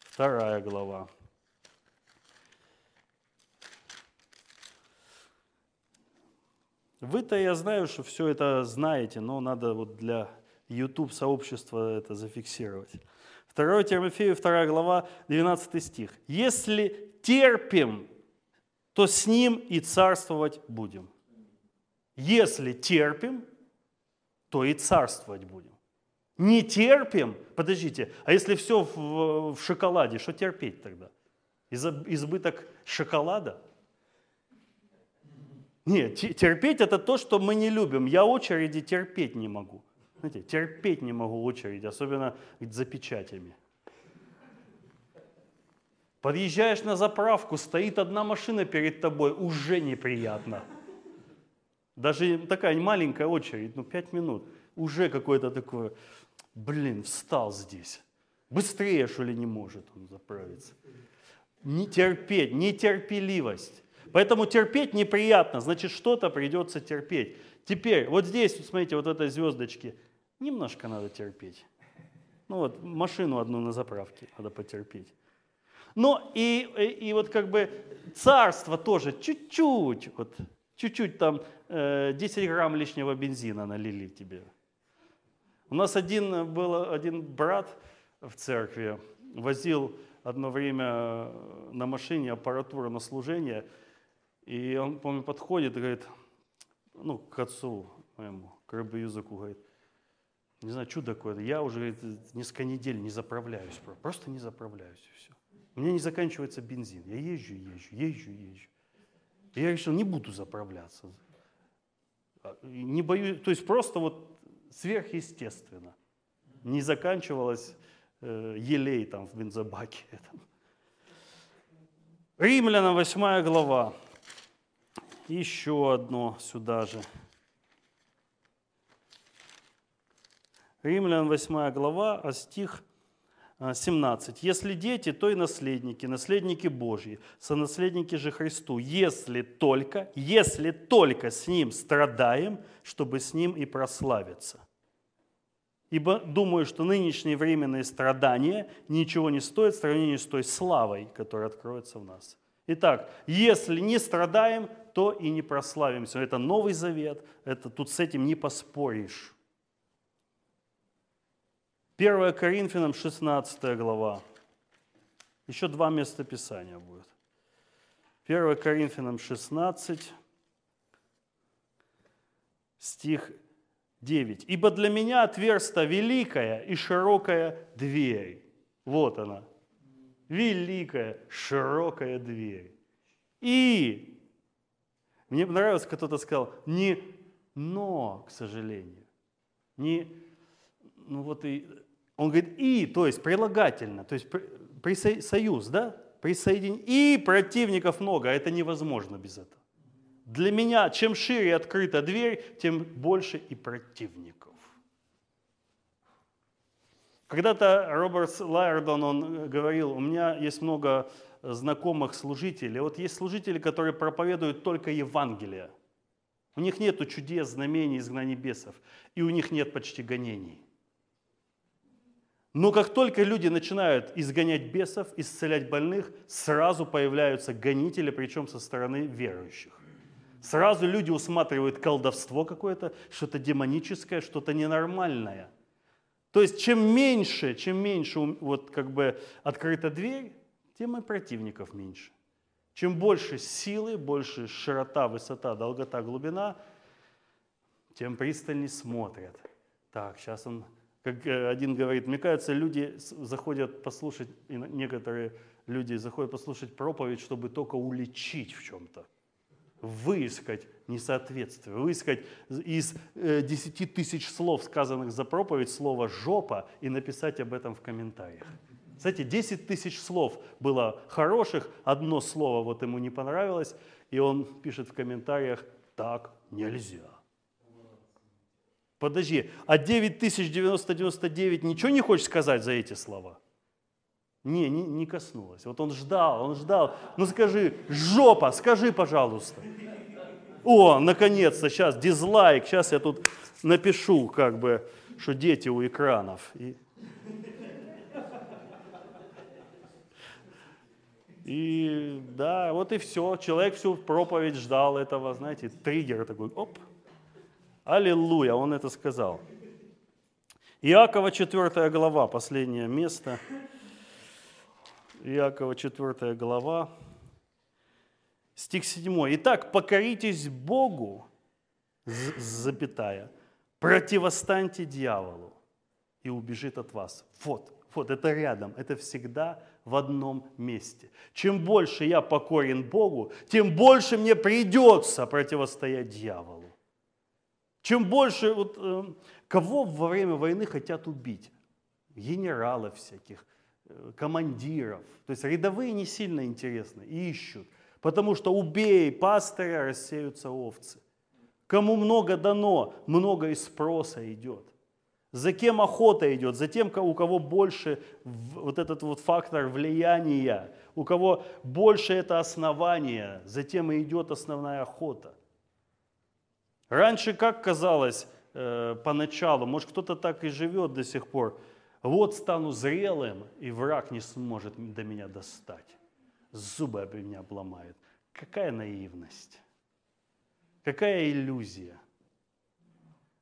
вторая глава. Вы-то, я знаю, что все это знаете, но надо вот для YouTube-сообщества это зафиксировать. 2 Тимофею, 2 глава, 12 стих. «Если терпим, то с ним и царствовать будем». Если терпим, то и царствовать будем. Не терпим, подождите, а если все в, в шоколаде, что терпеть тогда? Избыток шоколада – нет, терпеть это то, что мы не любим. Я очереди терпеть не могу. Знаете, терпеть не могу очередь, особенно за печатями. Подъезжаешь на заправку, стоит одна машина перед тобой, уже неприятно. Даже такая маленькая очередь, ну пять минут, уже какое-то такое, блин, встал здесь. Быстрее, что ли, не может он заправиться. Не терпеть, нетерпеливость. Поэтому терпеть неприятно, значит, что-то придется терпеть. Теперь, вот здесь, смотрите, вот этой звездочки, немножко надо терпеть. Ну вот, машину одну на заправке надо потерпеть. Но и, и, и вот как бы царство тоже чуть-чуть, вот чуть-чуть там э, 10 грамм лишнего бензина налили тебе. У нас один был один брат в церкви, возил одно время на машине аппаратуру на служение – и он, помню, подходит и говорит, ну, к отцу моему, к рыбу языку, говорит, Не знаю, что такое. Я уже несколько недель не заправляюсь. Просто не заправляюсь и все. У меня не заканчивается бензин. Я езжу, езжу, езжу, езжу. И я решил, не буду заправляться. А, не боюсь, то есть просто вот сверхъестественно. Не заканчивалось э, елей там в бензобаке. Римлянам 8 глава. Еще одно сюда же. Римлян 8 глава, а стих 17. А, «Если дети, то и наследники, наследники Божьи, сонаследники же Христу, если только, если только с Ним страдаем, чтобы с Ним и прославиться». Ибо думаю, что нынешние временные страдания ничего не стоят в сравнении с той славой, которая откроется в нас. Итак, если не страдаем, то и не прославимся. Это Новый Завет, это тут с этим не поспоришь. 1 Коринфянам 16 глава. Еще два места Писания будет. 1 Коринфянам 16, стих 9. «Ибо для меня отверста великая и широкая дверь». Вот она. Великая, широкая дверь. И мне понравилось, кто-то сказал, не но, к сожалению, не, ну вот и он говорит «и», то есть прилагательно, то есть при, союз, да? Присоедин... И противников много, а это невозможно без этого. Для меня, чем шире открыта дверь, тем больше и противников. Когда-то Роберт Лайердон, он говорил, у меня есть много знакомых служителей. Вот есть служители, которые проповедуют только Евангелие. У них нет чудес, знамений, изгнаний бесов. И у них нет почти гонений. Но как только люди начинают изгонять бесов, исцелять больных, сразу появляются гонители, причем со стороны верующих. Сразу люди усматривают колдовство какое-то, что-то демоническое, что-то ненормальное. То есть чем меньше, чем меньше вот как бы открыта дверь, тем и противников меньше. Чем больше силы, больше широта, высота, долгота, глубина, тем пристальнее смотрят. Так, сейчас он как э, один говорит, мне кажется, люди заходят послушать, некоторые люди заходят послушать проповедь, чтобы только уличить в чем-то, выискать несоответствие, выискать из э, десяти тысяч слов, сказанных за проповедь, слово «жопа» и написать об этом в комментариях. Кстати, 10 тысяч слов было хороших, одно слово вот ему не понравилось, и он пишет в комментариях «так нельзя». Подожди, а 9999 ничего не хочешь сказать за эти слова? Не, не, не коснулось. Вот он ждал, он ждал. Ну скажи, жопа, скажи, пожалуйста. О, наконец-то, сейчас дизлайк, сейчас я тут напишу, как бы, что дети у экранов. И, и да, вот и все. Человек всю проповедь ждал этого, знаете, триггер такой, оп, Аллилуйя, он это сказал. Иакова 4 глава, последнее место. Иакова 4 глава, стих 7. Итак, покоритесь Богу, запятая, противостаньте дьяволу, и убежит от вас. Вот, вот, это рядом, это всегда в одном месте. Чем больше я покорен Богу, тем больше мне придется противостоять дьяволу. Чем больше, вот, э, кого во время войны хотят убить? Генералов всяких, э, командиров. То есть рядовые не сильно интересны, ищут. Потому что убей пастыря, рассеются овцы. Кому много дано, много и спроса идет. За кем охота идет? За тем, у кого больше вот этот вот фактор влияния, у кого больше это основание, за тем и идет основная охота. Раньше, как казалось э, поначалу, может кто-то так и живет до сих пор, вот стану зрелым, и враг не сможет до меня достать. Зубы об меня обломает. Какая наивность. Какая иллюзия.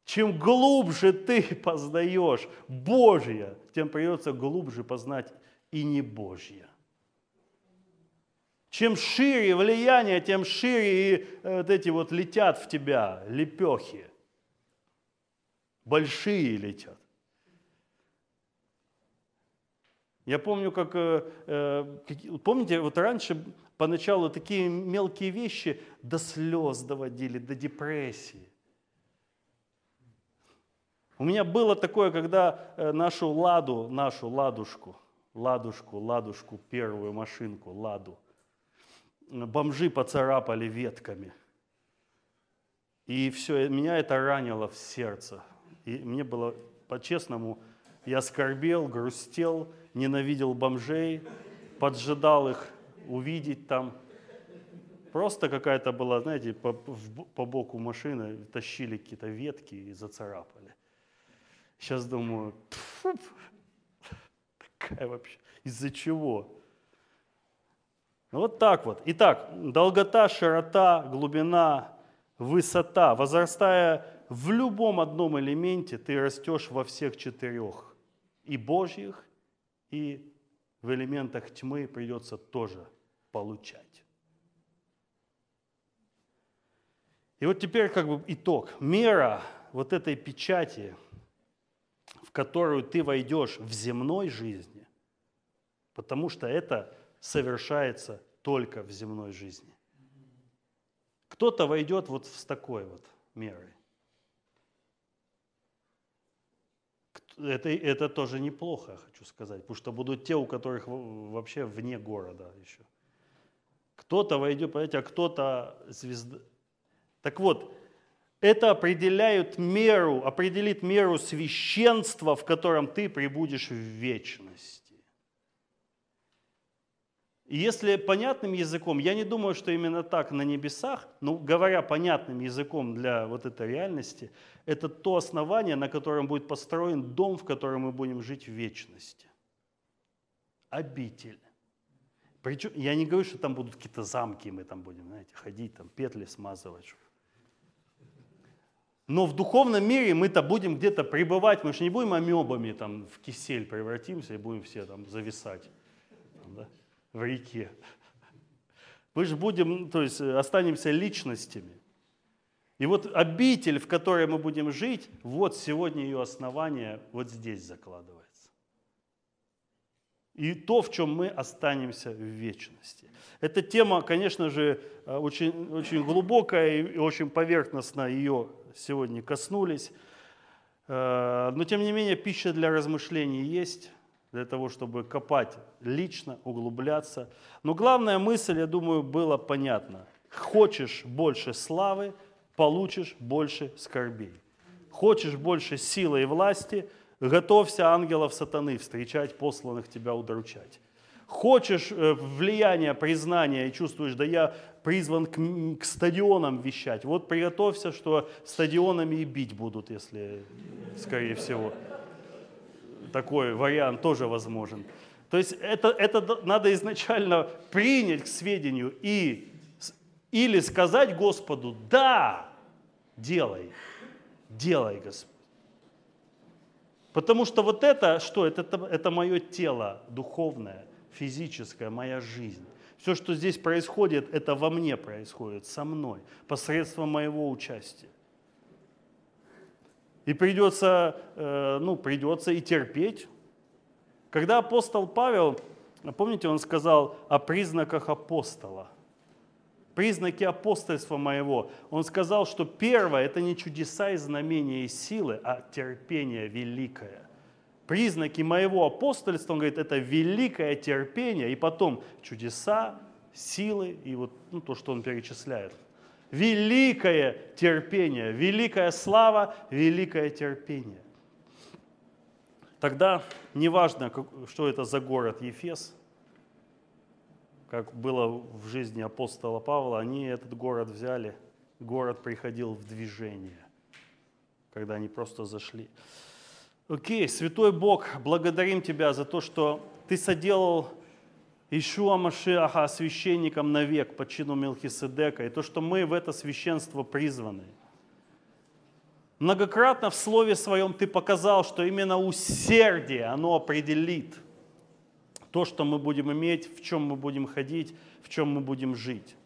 Чем глубже ты познаешь Божье, тем придется глубже познать и не Божье. Чем шире влияние, тем шире и э, вот эти вот летят в тебя лепехи. Большие летят. Я помню, как, э, э, помните, вот раньше поначалу такие мелкие вещи до слез доводили, до депрессии. У меня было такое, когда нашу ладу, нашу ладушку, ладушку, ладушку, первую машинку, ладу – бомжи поцарапали ветками. И все, меня это ранило в сердце. И мне было, по-честному, я скорбел, грустел, ненавидел бомжей, поджидал их увидеть там. Просто какая-то была, знаете, по, по боку машины тащили какие-то ветки и зацарапали. Сейчас думаю, такая вообще, из-за чего? Вот так вот. Итак, долгота, широта, глубина, высота. Возрастая в любом одном элементе, ты растешь во всех четырех. И Божьих, и в элементах тьмы придется тоже получать. И вот теперь как бы итог. Мера вот этой печати – в которую ты войдешь в земной жизни, потому что это совершается только в земной жизни. Кто-то войдет вот с такой вот мерой. Это, это тоже неплохо, хочу сказать, потому что будут те, у которых вообще вне города еще. Кто-то войдет, понимаете, а кто-то звезда. Так вот, это определяет меру, определит меру священства, в котором ты прибудешь в вечности. И если понятным языком, я не думаю, что именно так на небесах, но говоря понятным языком для вот этой реальности, это то основание, на котором будет построен дом, в котором мы будем жить в вечности. Обитель. Причем, я не говорю, что там будут какие-то замки, мы там будем, знаете, ходить, там петли смазывать, но в духовном мире мы-то будем где-то пребывать, мы же не будем амебами там в кисель превратимся и будем все там зависать там, да, в реке. Мы же будем, то есть останемся личностями. И вот обитель, в которой мы будем жить, вот сегодня ее основание вот здесь закладывается. И то, в чем мы останемся в вечности. Эта тема, конечно же, очень, очень глубокая и очень поверхностно ее сегодня коснулись. Э, но тем не менее пища для размышлений есть, для того, чтобы копать лично, углубляться. Но главная мысль, я думаю, была понятна. Хочешь больше славы, получишь больше скорбей. Хочешь больше силы и власти, готовься ангелов сатаны встречать, посланных тебя удручать. Хочешь э, влияния, признания и чувствуешь, да я призван к, к стадионам вещать. Вот приготовься, что стадионами и бить будут, если, скорее всего, такой вариант тоже возможен. То есть это, это надо изначально принять к сведению и или сказать Господу, да, делай, делай, Господь. Потому что вот это, что это, это, это мое тело духовное, физическое, моя жизнь. Все, что здесь происходит, это во мне происходит, со мной, посредством моего участия. И придется, э, ну, придется и терпеть. Когда апостол Павел, помните, он сказал о признаках апостола, признаки апостольства моего. Он сказал, что первое – это не чудеса и знамения и силы, а терпение великое признаки моего апостольства, он говорит, это великое терпение, и потом чудеса, силы, и вот ну, то, что он перечисляет. Великое терпение, великая слава, великое терпение. Тогда неважно, что это за город Ефес, как было в жизни апостола Павла, они этот город взяли, город приходил в движение, когда они просто зашли. Окей, Святой Бог, благодарим Тебя за то, что Ты соделал Ишуа Машиаха священником навек по чину Мелхиседека, и то, что мы в это священство призваны. Многократно в Слове Своем Ты показал, что именно усердие, оно определит то, что мы будем иметь, в чем мы будем ходить, в чем мы будем жить.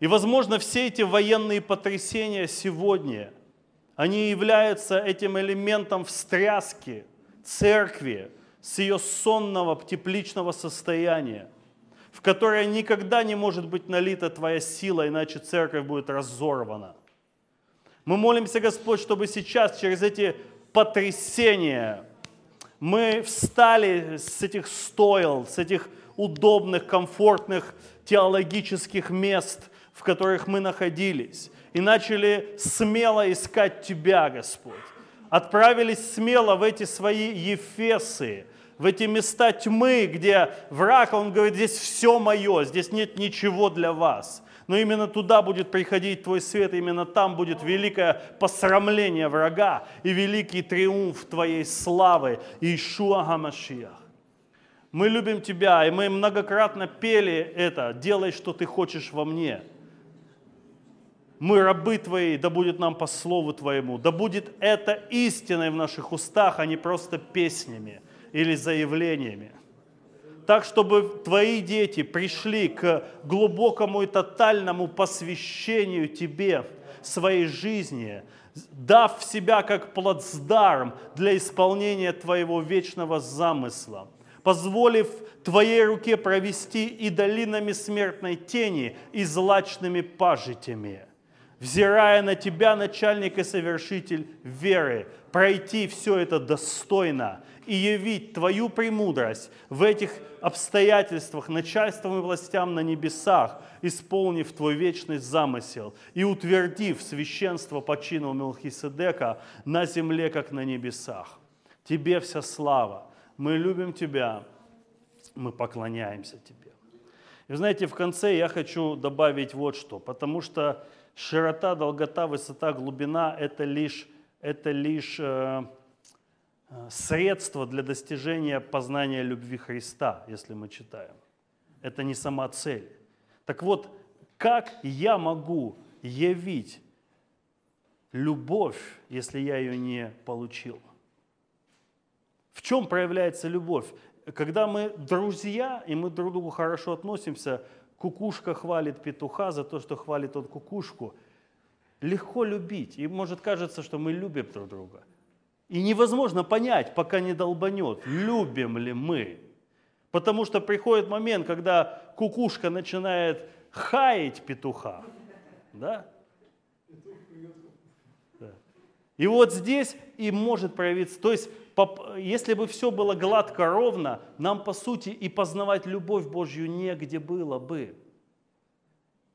И, возможно, все эти военные потрясения сегодня – они являются этим элементом встряски, церкви с ее сонного тепличного состояния, в которое никогда не может быть налита Твоя сила, иначе церковь будет разорвана. Мы молимся, Господь, чтобы сейчас через эти потрясения мы встали с этих стоил, с этих удобных, комфортных теологических мест, в которых мы находились, и начали смело искать Тебя, Господь. Отправились смело в эти свои Ефесы, в эти места тьмы, где враг, он говорит, здесь все мое, здесь нет ничего для вас. Но именно туда будет приходить Твой свет, именно там будет великое посрамление врага и великий триумф Твоей славы, Ишуа Гамашиах. Мы любим Тебя, и мы многократно пели это «Делай, что Ты хочешь во мне». Мы рабы Твои, да будет нам по слову Твоему, да будет это истиной в наших устах, а не просто песнями или заявлениями. Так, чтобы Твои дети пришли к глубокому и тотальному посвящению Тебе, своей жизни, дав себя как плацдарм для исполнения Твоего вечного замысла – позволив Твоей руке провести и долинами смертной тени, и злачными пажитями. Взирая на Тебя, начальник и совершитель веры, пройти все это достойно и явить Твою премудрость в этих обстоятельствах начальством и властям на небесах, исполнив Твой вечный замысел и утвердив священство по чину Мелхиседека на земле, как на небесах. Тебе вся слава, мы любим Тебя, мы поклоняемся Тебе. И знаете, в конце я хочу добавить вот что, потому что широта, долгота, высота, глубина – это лишь, это лишь э, средство для достижения познания любви Христа, если мы читаем. Это не сама цель. Так вот, как я могу явить любовь, если я ее не получил? В чем проявляется любовь? Когда мы друзья, и мы друг к другу хорошо относимся, кукушка хвалит петуха за то, что хвалит он кукушку. Легко любить. И может кажется, что мы любим друг друга. И невозможно понять, пока не долбанет, любим ли мы. Потому что приходит момент, когда кукушка начинает хаять петуха. Да? И вот здесь и может проявиться. То есть если бы все было гладко, ровно, нам, по сути, и познавать любовь Божью негде было бы.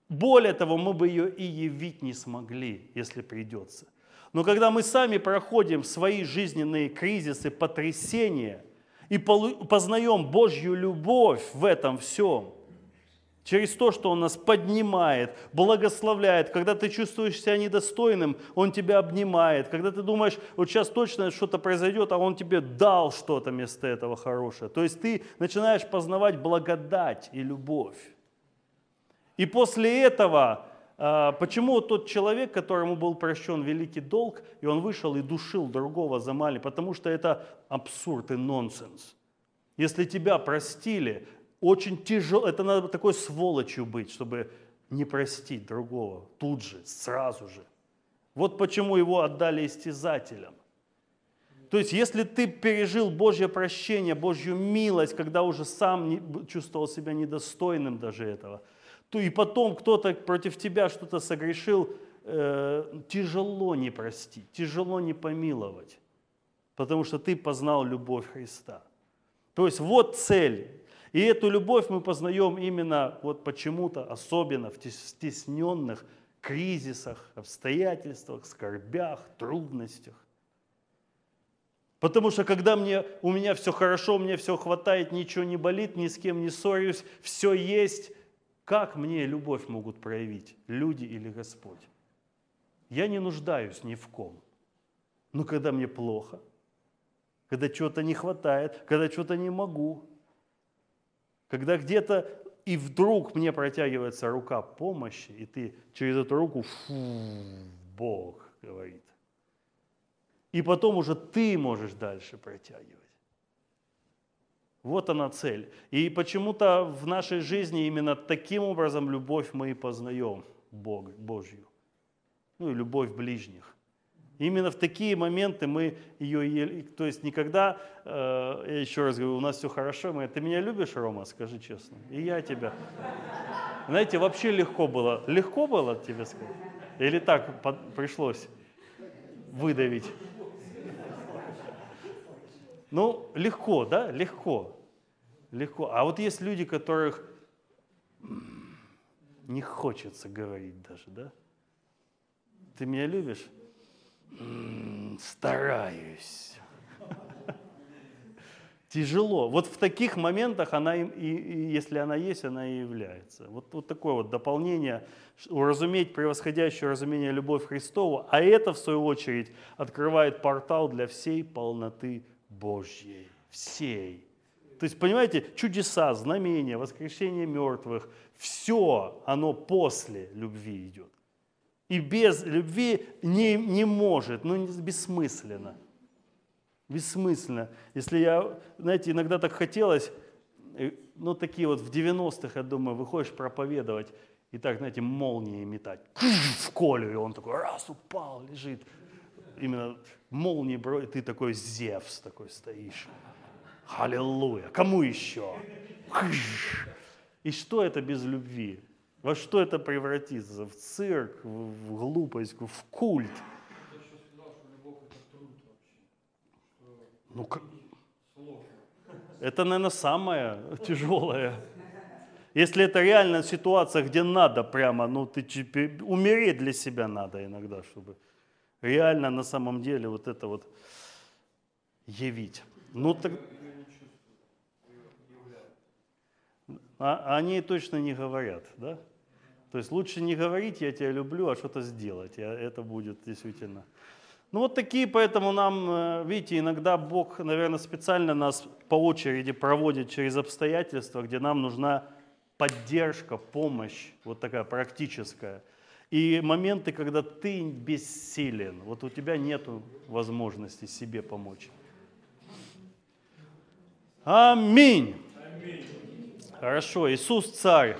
Более того, мы бы ее и явить не смогли, если придется. Но когда мы сами проходим свои жизненные кризисы, потрясения и познаем Божью любовь в этом всем, Через то, что Он нас поднимает, благословляет. Когда ты чувствуешь себя недостойным, Он тебя обнимает. Когда ты думаешь, вот сейчас точно что-то произойдет, а Он тебе дал что-то вместо этого хорошее. То есть ты начинаешь познавать благодать и любовь. И после этого, почему тот человек, которому был прощен великий долг, и он вышел и душил другого за мали, потому что это абсурд и нонсенс. Если тебя простили, очень тяжело, это надо такой сволочью быть, чтобы не простить другого тут же, сразу же. Вот почему его отдали истязателям. То есть, если ты пережил Божье прощение, Божью милость, когда уже сам чувствовал себя недостойным даже этого, то и потом кто-то против тебя что-то согрешил, э, тяжело не простить, тяжело не помиловать, потому что ты познал любовь Христа. То есть вот цель и эту любовь мы познаем именно вот почему-то, особенно в стесненных кризисах, обстоятельствах, скорбях, трудностях. Потому что когда мне, у меня все хорошо, мне все хватает, ничего не болит, ни с кем не ссорюсь, все есть, как мне любовь могут проявить люди или Господь? Я не нуждаюсь ни в ком. Но когда мне плохо, когда чего-то не хватает, когда чего-то не могу, когда где-то и вдруг мне протягивается рука помощи, и ты через эту руку, фу, Бог говорит. И потом уже ты можешь дальше протягивать. Вот она цель. И почему-то в нашей жизни именно таким образом любовь мы и познаем Бога, Божью. Ну и любовь ближних. Именно в такие моменты мы ее, то есть никогда, э, я еще раз говорю, у нас все хорошо, мы, ты меня любишь, Рома, скажи честно, и я тебя. Знаете, вообще легко было, легко было тебе сказать? Или так пришлось выдавить? Ну, легко, да, легко, легко. А вот есть люди, которых не хочется говорить даже, да? Ты меня любишь? стараюсь. Тяжело. Вот в таких моментах она, и, и, если она есть, она и является. Вот, вот такое вот дополнение, уразуметь превосходящее разумение любовь Христову, а это, в свою очередь, открывает портал для всей полноты Божьей. Всей. То есть, понимаете, чудеса, знамения, воскрешение мертвых, все оно после любви идет. И без любви не, не может, ну бессмысленно. Бессмысленно. Если я, знаете, иногда так хотелось, э, ну такие вот в 90-х, я думаю, выходишь проповедовать, и так, знаете, молнии метать. В Колю, и он такой раз упал, лежит. Именно молнии, бро, и ты такой Зевс такой стоишь. Аллилуйя. Кому еще? И что это без любви? Во что это превратится? В цирк, в глупость, в культ. Ну, как... Это, наверное, самое тяжелое. Если это реально ситуация, где надо прямо, ну, ты умереть для себя надо иногда, чтобы реально на самом деле вот это вот явить. Ну, так... А, они точно не говорят, да? То есть лучше не говорить «я тебя люблю», а что-то сделать. Это будет действительно. Ну вот такие, поэтому нам, э, видите, иногда Бог, наверное, специально нас по очереди проводит через обстоятельства, где нам нужна поддержка, помощь, вот такая практическая. И моменты, когда ты бессилен, вот у тебя нет возможности себе помочь. Аминь. Аминь. Хорошо, Иисус царь.